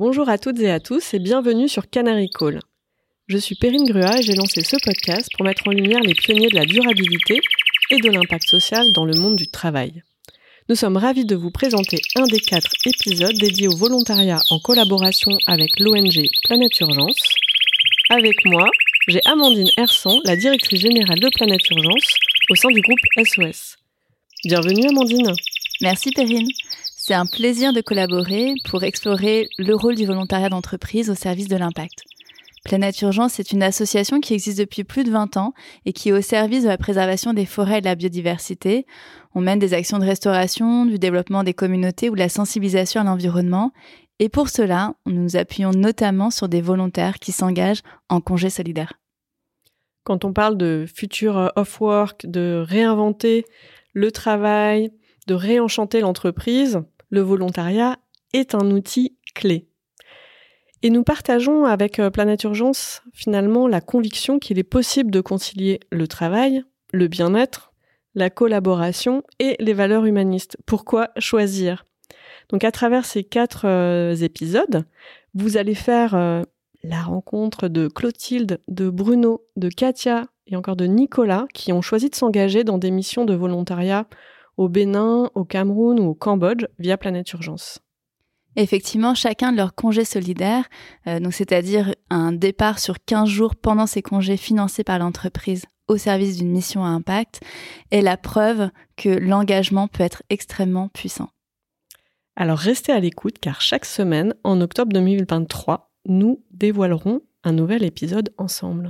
Bonjour à toutes et à tous et bienvenue sur Canary Call. Je suis Perrine Grua et j'ai lancé ce podcast pour mettre en lumière les pionniers de la durabilité et de l'impact social dans le monde du travail. Nous sommes ravis de vous présenter un des quatre épisodes dédiés au volontariat en collaboration avec l'ONG Planète Urgence. Avec moi, j'ai Amandine Hersan, la directrice générale de Planète Urgence au sein du groupe SOS. Bienvenue Amandine. Merci Perrine. C'est un plaisir de collaborer pour explorer le rôle du volontariat d'entreprise au service de l'impact. Planète Urgence est une association qui existe depuis plus de 20 ans et qui est au service de la préservation des forêts et de la biodiversité. On mène des actions de restauration, du développement des communautés ou de la sensibilisation à l'environnement. Et pour cela, nous nous appuyons notamment sur des volontaires qui s'engagent en congé solidaire. Quand on parle de futur off-work, de réinventer le travail, de réenchanter l'entreprise, le volontariat est un outil clé. Et nous partageons avec euh, Planète Urgence finalement la conviction qu'il est possible de concilier le travail, le bien-être, la collaboration et les valeurs humanistes. Pourquoi choisir? Donc à travers ces quatre euh, épisodes, vous allez faire euh, la rencontre de Clotilde, de Bruno, de Katia et encore de Nicolas qui ont choisi de s'engager dans des missions de volontariat au Bénin, au Cameroun ou au Cambodge via Planète Urgence. Effectivement, chacun de leurs congés solidaires, euh, donc c'est-à-dire un départ sur 15 jours pendant ces congés financés par l'entreprise au service d'une mission à impact, est la preuve que l'engagement peut être extrêmement puissant. Alors restez à l'écoute car chaque semaine, en octobre 2023, nous dévoilerons un nouvel épisode ensemble.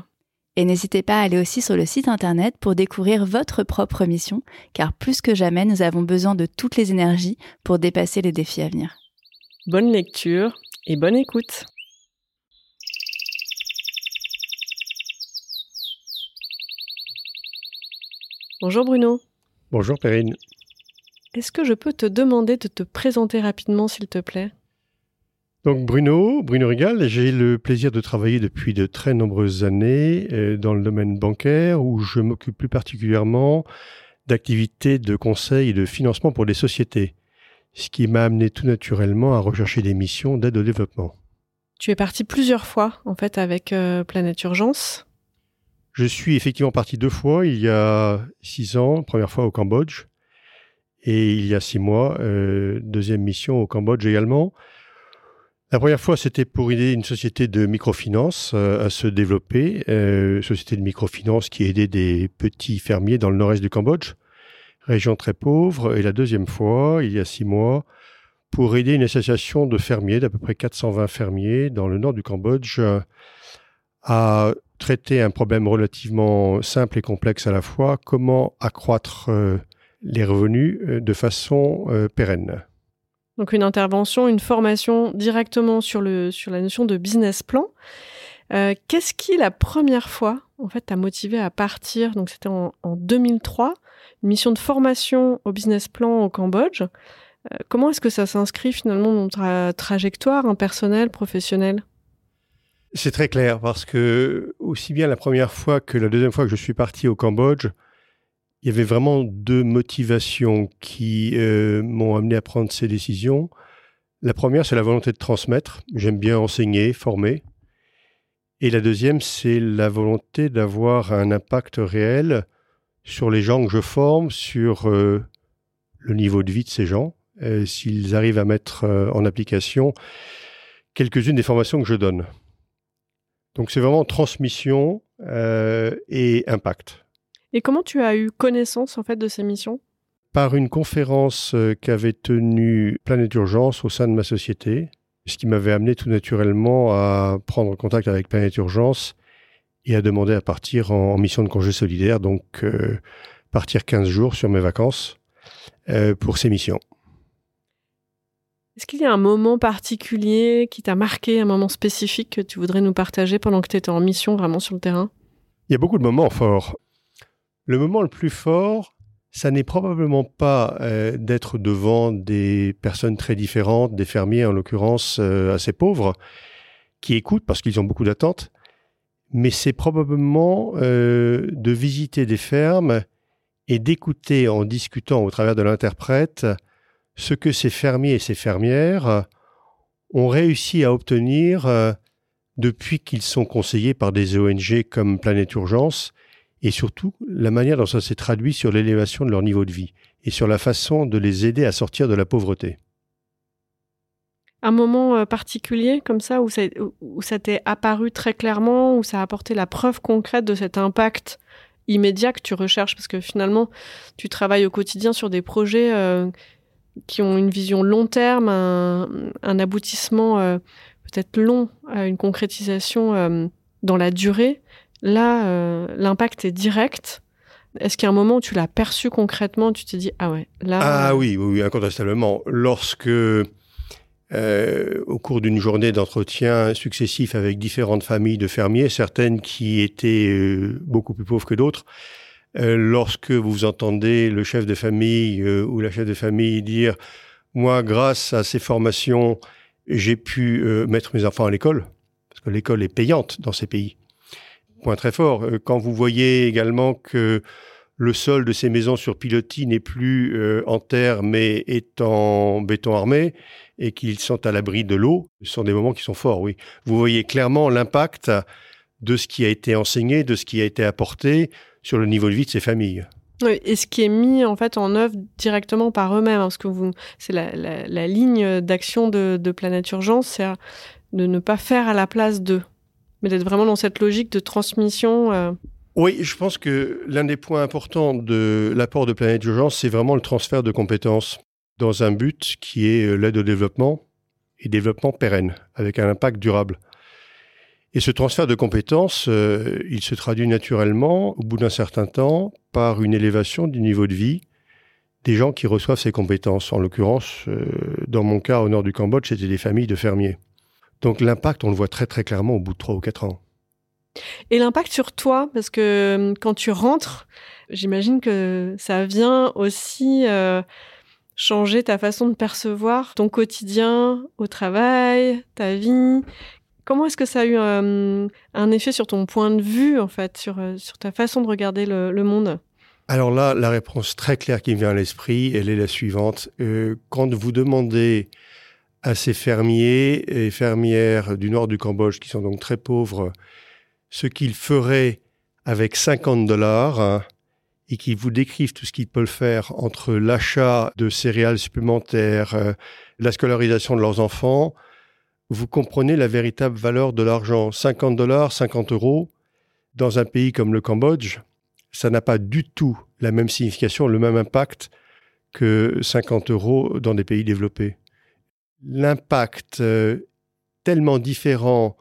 Et n'hésitez pas à aller aussi sur le site internet pour découvrir votre propre mission, car plus que jamais, nous avons besoin de toutes les énergies pour dépasser les défis à venir. Bonne lecture et bonne écoute. Bonjour Bruno. Bonjour Perrine. Est-ce que je peux te demander de te présenter rapidement s'il te plaît? Donc Bruno, Bruno Rigal, j'ai le plaisir de travailler depuis de très nombreuses années euh, dans le domaine bancaire où je m'occupe plus particulièrement d'activités de conseil et de financement pour des sociétés ce qui m'a amené tout naturellement à rechercher des missions d'aide au développement. Tu es parti plusieurs fois, en fait, avec euh, Planète Urgence. Je suis effectivement parti deux fois, il y a six ans, première fois au Cambodge, et il y a six mois, euh, deuxième mission au Cambodge également. La première fois, c'était pour aider une société de microfinance euh, à se développer, société de microfinance qui aidait des petits fermiers dans le nord-est du Cambodge région très pauvre, et la deuxième fois, il y a six mois, pour aider une association de fermiers, d'à peu près 420 fermiers dans le nord du Cambodge, à traiter un problème relativement simple et complexe à la fois, comment accroître euh, les revenus euh, de façon euh, pérenne. Donc une intervention, une formation directement sur, la notion de business plan. Qu'est-ce qui, la première fois, en fait, t'a motivé à partir? Donc c'était en, en 2003 une mission de formation au business plan au Cambodge. Euh, comment est-ce que ça s'inscrit finalement dans ta trajectoire un personnelle, professionnelle? C'est très clair parce que aussi bien la première fois que la deuxième fois que je suis parti au Cambodge, il y avait vraiment deux motivations qui euh, m'ont amené à prendre ces décisions. La première, c'est la volonté de transmettre. J'aime bien enseigner, former. Et la deuxième, c'est la volonté d'avoir un impact réel sur les gens que je forme, sur euh, le niveau de vie de ces gens, s'ils arrivent à mettre euh, en application quelques-unes des formations que je donne. Donc c'est vraiment transmission euh, et impact. Et comment tu as eu connaissance en fait de ces missions? Par une conférence qu'avait tenue Planète Urgence au sein de ma société, ce qui m'avait amené tout naturellement à prendre contact avec Planète Urgence et a demandé à partir en, mission de congé solidaire, donc euh, partir 15 jours sur mes vacances euh, pour ces missions. Est-ce qu'il y a un moment particulier qui t'a marqué, un moment spécifique que tu voudrais nous partager pendant que tu étais en mission vraiment sur le terrain? Il y a beaucoup de moments forts. Le moment le plus fort, ça n'est probablement pas euh, d'être devant des personnes très différentes, des fermiers en l'occurrence assez pauvres, qui écoutent parce qu'ils ont beaucoup d'attentes, mais c'est probablement euh, de visiter des fermes et d'écouter en discutant au travers de l'interprète ce que ces fermiers et ces fermières ont réussi à obtenir euh, depuis qu'ils sont conseillés par des ONG comme Planète Urgence, et surtout la manière dont ça s'est traduit sur l'élévation de leur niveau de vie et sur la façon de les aider à sortir de la pauvreté. Un moment euh, particulier comme ça où ça, où ça t'est apparu très clairement, où ça a apporté la preuve concrète de cet impact immédiat que tu recherches, parce que finalement, tu travailles au quotidien sur des projets euh, qui ont une vision long terme, un, aboutissement euh, peut-être long, une concrétisation dans la durée. Là, l'impact est direct. Est-ce qu'il y a un moment où tu l'as perçu concrètement, tu t'es dit ah ouais là ah oui oui incontestablement lorsque euh, au cours d'une journée d'entretien successif avec différentes familles de fermiers, certaines qui étaient euh, beaucoup plus pauvres que d'autres. Euh, lorsque vous entendez le chef de famille ou la chef de famille dire moi, grâce à ces formations, j'ai pu mettre mes enfants à l'école, parce que l'école est payante dans ces pays. Point très fort. Quand vous voyez également que le sol de ces maisons sur pilotis n'est plus en terre mais est en béton armé, et qu'ils sont à l'abri de l'eau, ce sont des moments qui sont forts, oui. Vous voyez clairement l'impact de ce qui a été enseigné, de ce qui a été apporté sur le niveau de vie de ces familles. Et ce qui est mis en fait en œuvre directement par eux-mêmes, hein, parce que c'est la, ligne d'action de, Planète Urgence, c'est de ne pas faire à la place d'eux, mais d'être vraiment dans cette logique de transmission. Euh. Oui, je pense que l'un des points importants de l'apport de Planète Urgence, c'est vraiment le transfert de compétences dans un but qui est euh, l'aide au développement et développement pérenne, avec un impact durable. Et ce transfert de compétences, euh, il se traduit naturellement, au bout d'un certain temps, par une élévation du niveau de vie des gens qui reçoivent ces compétences. En l'occurrence, dans mon cas, au nord du Cambodge, c'était des familles de fermiers. Donc l'impact, on le voit très très clairement au bout de trois ou quatre ans. Et l'impact sur toi, parce que quand tu rentres, j'imagine que ça vient aussi changer ta façon de percevoir ton quotidien au travail, ta vie Comment est-ce que ça a eu euh, un, effet sur ton point de vue, en fait, sur, euh, sur ta façon de regarder le, monde? Alors là, la réponse très claire qui me vient à l'esprit, elle est la suivante. Euh, quand vous demandez à ces fermiers et fermières du nord du Cambodge, qui sont donc très pauvres, ce qu'ils feraient avec 50 dollars, hein, et qui vous décrivent tout ce qu'ils peuvent faire entre l'achat de céréales supplémentaires, euh, la scolarisation de leurs enfants, vous comprenez la véritable valeur de l'argent. 50 dollars, 50 euros, dans un pays comme le Cambodge, ça n'a pas du tout la même signification, le même impact que 50 euros dans des pays développés. L'impact euh, tellement différent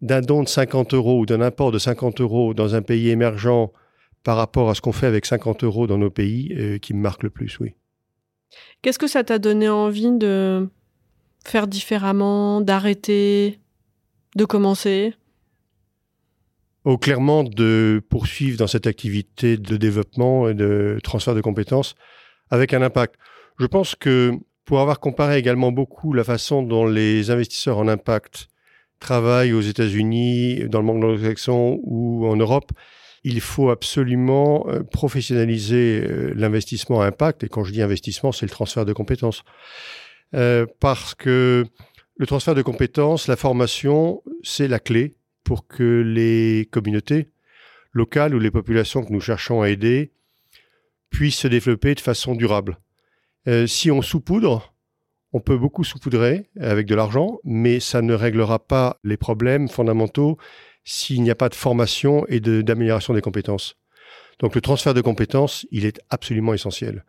d'un don de 50 euros ou d'un import de 50 euros dans un pays émergent par rapport à ce qu'on fait avec 50 euros dans nos pays euh, qui me marque le plus, oui. Qu'est-ce que ça t'a donné envie de faire différemment, d'arrêter, de commencer? Oh, Clairement, de poursuivre dans cette activité de développement et de transfert de compétences avec un impact. Je pense que pour avoir comparé également beaucoup la façon dont les investisseurs en impact travaillent aux États-Unis, dans le monde anglo-saxon ou en Europe, il faut absolument euh, professionnaliser euh, l'investissement à impact. Et quand je dis investissement, c'est le transfert de compétences. Euh, parce que le transfert de compétences, la formation, c'est la clé pour que les communautés locales ou les populations que nous cherchons à aider puissent se développer de façon durable. Si on saupoudre, on peut beaucoup saupoudrer avec de l'argent, mais ça ne réglera pas les problèmes fondamentaux s'il n'y a pas de formation et d'amélioration des compétences. Donc le transfert de compétences, il est absolument essentiel.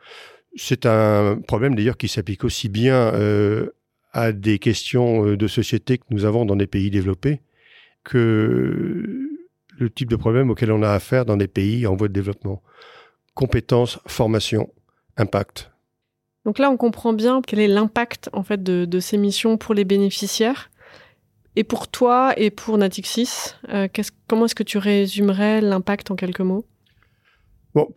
C'est un problème d'ailleurs qui s'applique aussi bien euh, à des questions euh, de société que nous avons dans des pays développés que le type de problème auquel on a affaire dans des pays en voie de développement. Compétences, formation, impact. Donc là, on comprend bien quel est l'impact en fait de, ces missions pour les bénéficiaires. Et pour toi et pour Natixis, euh, comment est-ce que tu résumerais l'impact en quelques mots?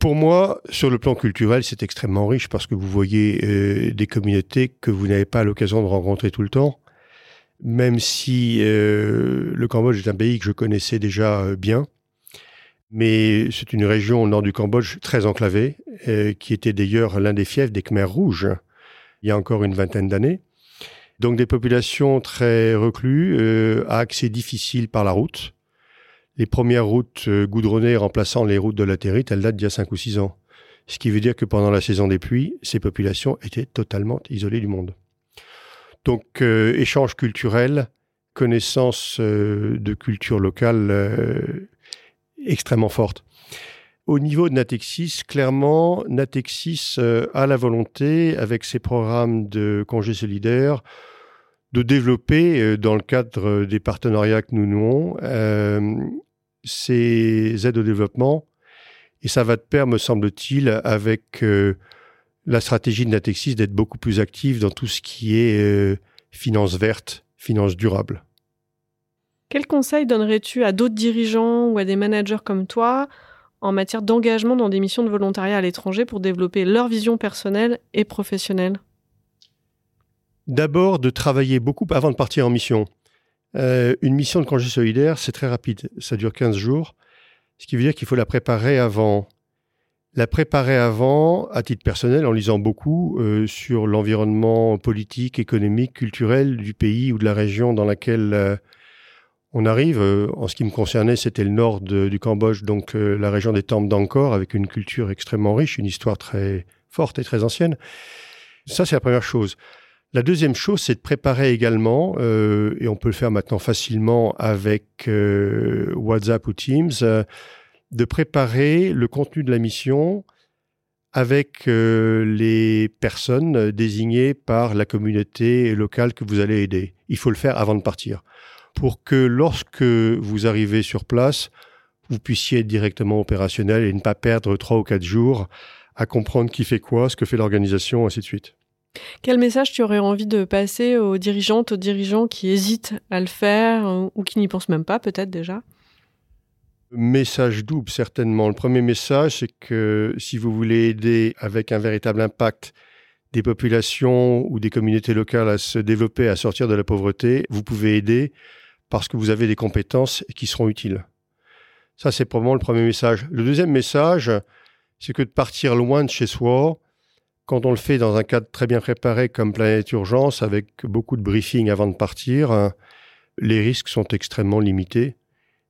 Pour moi, sur le plan culturel, c'est extrêmement riche parce que vous voyez euh, des communautés que vous n'avez pas l'occasion de rencontrer tout le temps. Même si euh, le Cambodge est un pays que je connaissais déjà bien, mais c'est une région au nord du Cambodge très enclavée, qui était d'ailleurs l'un des fiefs des Khmers rouges il y a encore une vingtaine d'années. Donc des populations très reclues, euh, à accès difficile par la route. Les premières routes euh, goudronnées remplaçant les routes de latérite, elles datent d'il y a 5 ou 6 ans. Ce qui veut dire que pendant la saison des pluies, ces populations étaient totalement isolées du monde. Donc euh, échange culturel, connaissance de culture locale extrêmement forte. Au niveau de Natexis, clairement, Natexis a la volonté, avec ses programmes de congés solidaires, de développer, euh, dans le cadre des partenariats que nous nouons, euh, aides au développement. Et ça va de pair, me semble-t-il, avec euh, la stratégie de Natexis d'être beaucoup plus active dans tout ce qui est finance verte, finance durable. Quel conseil donnerais-tu à d'autres dirigeants ou à des managers comme toi en matière d'engagement dans des missions de volontariat à l'étranger pour développer leur vision personnelle et professionnelle? D'abord, de travailler beaucoup avant de partir en mission. Euh, une mission de congé solidaire, c'est très rapide. Ça dure 15 jours. Ce qui veut dire qu'il faut la préparer avant. La préparer avant, à titre personnel, en lisant beaucoup euh, sur l'environnement politique, économique, culturel du pays ou de la région dans laquelle euh, on arrive. en ce qui me concernait, c'était le nord du Cambodge, donc la région des temples d'Angkor, avec une culture extrêmement riche, une histoire très forte et très ancienne. Ça, c'est la première chose. La deuxième chose, c'est de préparer également, euh, et on peut le faire maintenant facilement avec euh, WhatsApp ou Teams, euh, de préparer le contenu de la mission avec les personnes désignées par la communauté locale que vous allez aider. Il faut le faire avant de partir, pour que lorsque vous arrivez sur place, vous puissiez être directement opérationnel et ne pas perdre trois ou quatre jours à comprendre qui fait quoi, ce que fait l'organisation, ainsi de suite. Quel message tu aurais envie de passer aux dirigeantes, aux dirigeants qui hésitent à le faire euh, ou qui n'y pensent même pas peut-être déjà? Message double certainement. Le premier message, c'est que si vous voulez aider avec un véritable impact des populations ou des communautés locales à se développer, à sortir de la pauvreté, vous pouvez aider parce que vous avez des compétences qui seront utiles. Ça, c'est probablement le premier message. Le deuxième message, c'est que de partir loin de chez soi, quand on le fait dans un cadre très bien préparé comme Planète Urgence, avec beaucoup de briefing avant de partir, euh, les risques sont extrêmement limités.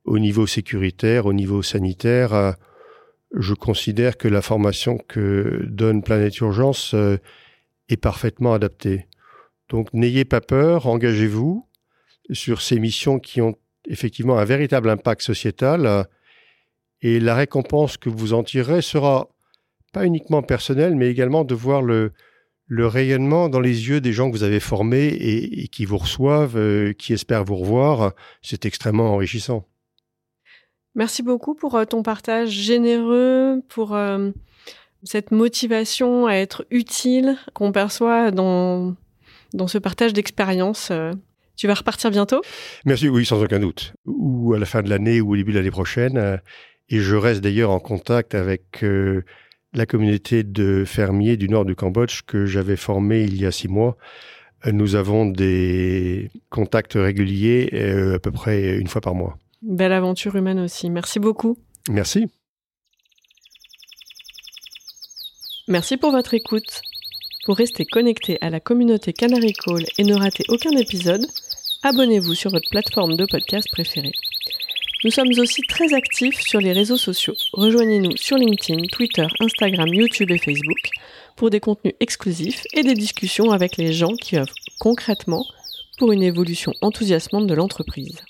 Au niveau sécuritaire, au niveau sanitaire, euh, je considère que la formation que donne Planète Urgence euh, est parfaitement adaptée. Donc n'ayez pas peur, engagez-vous sur ces missions qui ont effectivement un véritable impact sociétal et la récompense que vous en tirerez sera pas uniquement personnel, mais également de voir le, rayonnement dans les yeux des gens que vous avez formés et, qui vous reçoivent, euh, qui espèrent vous revoir. C'est extrêmement enrichissant. Merci beaucoup pour euh, ton partage généreux, pour euh, cette motivation à être utile qu'on perçoit dans, dans ce partage d'expérience. Tu vas repartir bientôt? Merci, oui, sans aucun doute. Ou à la fin de l'année ou au début de l'année prochaine. Et je reste d'ailleurs en contact avec la communauté de fermiers du nord du Cambodge que j'avais formée il y a six mois. Euh, nous avons des contacts réguliers euh, à peu près une fois par mois. Belle aventure humaine aussi. Merci beaucoup. Merci. Merci pour votre écoute. Pour rester connecté à la communauté Canary Call et ne rater aucun épisode, abonnez-vous sur votre plateforme de podcast préférée. Nous sommes aussi très actifs sur les réseaux sociaux. Rejoignez-nous sur LinkedIn, Twitter, Instagram, YouTube et Facebook pour des contenus exclusifs et des discussions avec les gens qui œuvrent concrètement pour une évolution enthousiasmante de l'entreprise.